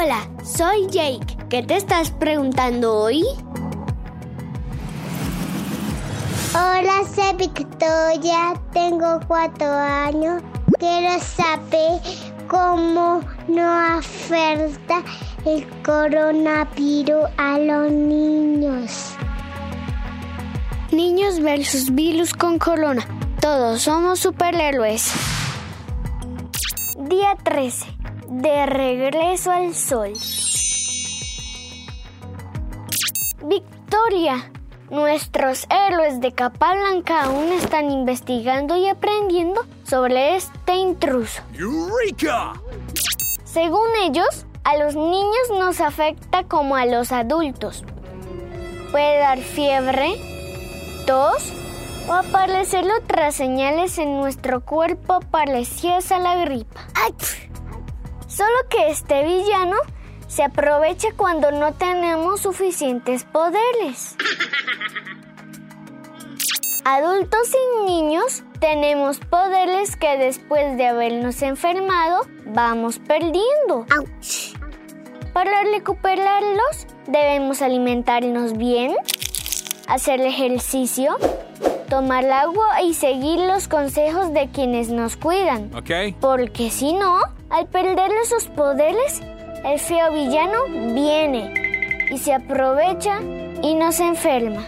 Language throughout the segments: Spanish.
Hola, soy Jake. ¿Qué te estás preguntando hoy? Hola, soy Victoria, tengo cuatro años. Quiero saber cómo no afecta el coronavirus a los niños. Niños versus virus con corona. Todos somos superhéroes. Día 13. De regreso al sol. Victoria. Nuestros héroes de capa blanca aún están investigando y aprendiendo sobre este intruso. ¡Eureka! Según ellos, a los niños nos afecta como a los adultos. Puede dar fiebre, tos o aparecer otras señales en nuestro cuerpo parecidas a la gripa. Solo que este villano se aprovecha cuando no tenemos suficientes poderes. Adultos y niños tenemos poderes que después de habernos enfermado vamos perdiendo. Para recuperarlos debemos alimentarnos bien, hacer ejercicio, tomar agua y seguir los consejos de quienes nos cuidan. Okay. Porque si no, al perder esos poderes, el feo villano viene y se aprovecha y nos enferma.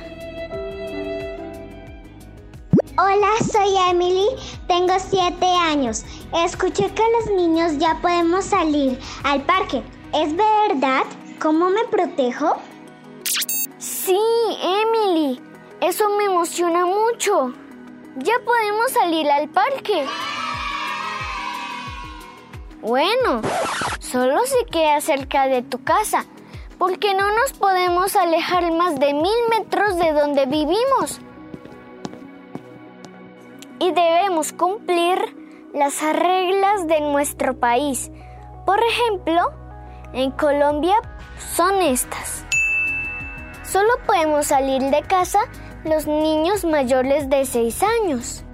Hola, soy Emily, tengo siete años. Escuché que los niños ya podemos salir al parque. ¿Es verdad? ¿Cómo me protejo? Sí, Emily, eso me emociona mucho. Ya podemos salir al parque. Bueno, solo se queda cerca de tu casa, porque no nos podemos alejar más de mil metros de donde vivimos. Y debemos cumplir las reglas de nuestro país. Por ejemplo, en Colombia son estas. Solo podemos salir de casa los niños mayores de 6 años.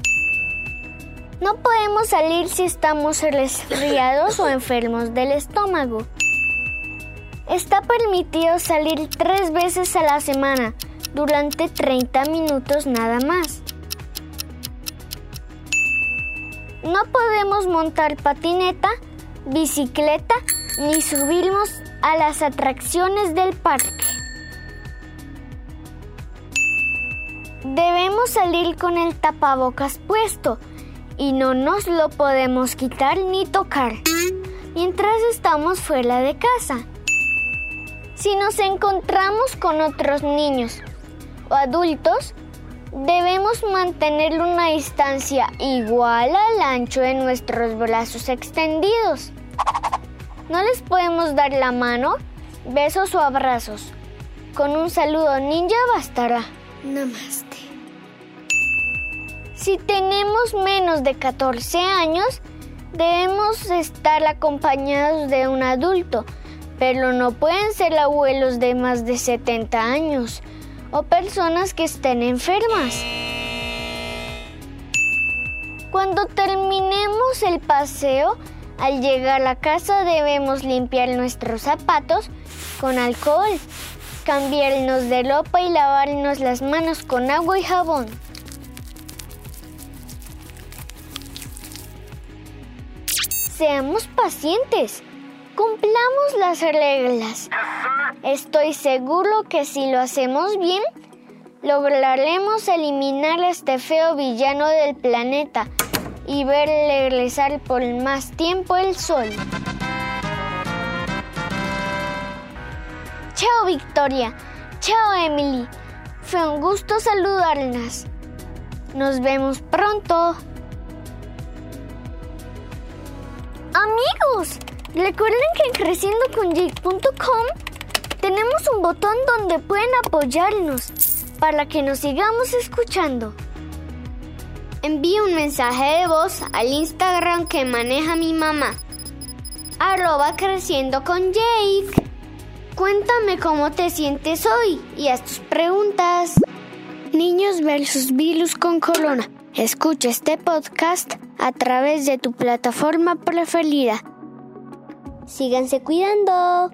No podemos salir si estamos resfriados o enfermos del estómago. Está permitido salir tres veces a la semana durante 30 minutos nada más. No podemos montar patineta, bicicleta ni subirnos a las atracciones del parque. Debemos salir con el tapabocas puesto y no nos lo podemos quitar ni tocar mientras estamos fuera de casa. Si nos encontramos con otros niños o adultos, debemos mantener una distancia igual al ancho de nuestros brazos extendidos. No les podemos dar la mano, besos o abrazos. Con un saludo ninja bastará. Namaste. Si tenemos menos de 14 años, debemos estar acompañados de un adulto, pero no pueden ser abuelos de más de 70 años o personas que estén enfermas. Cuando terminemos el paseo, al llegar a la casa debemos limpiar nuestros zapatos con alcohol, cambiarnos de ropa y lavarnos las manos con agua y jabón. Seamos pacientes. Cumplamos las reglas. Estoy seguro que si lo hacemos bien, lograremos eliminar a este feo villano del planeta y ver regresar por más tiempo el sol. Chao Victoria, chao Emily. Fue un gusto saludarlas. Nos vemos pronto. Amigos, recuerden que en creciendoconyake.com tenemos un botón donde pueden apoyarnos para que nos sigamos escuchando. Envíe un mensaje de voz al Instagram que maneja mi mamá. Arroba creciendo con Jake. Cuéntame cómo te sientes hoy y haz tus preguntas. Niños versus virus con corona. Escucha este podcast a través de tu plataforma preferida. Síganse cuidando.